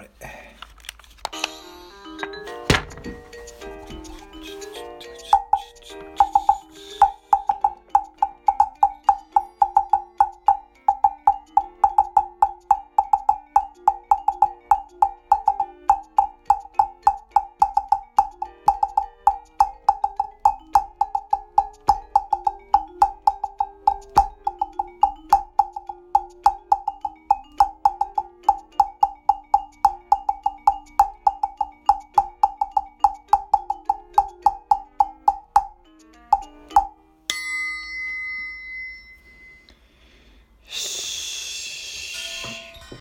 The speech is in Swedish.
det.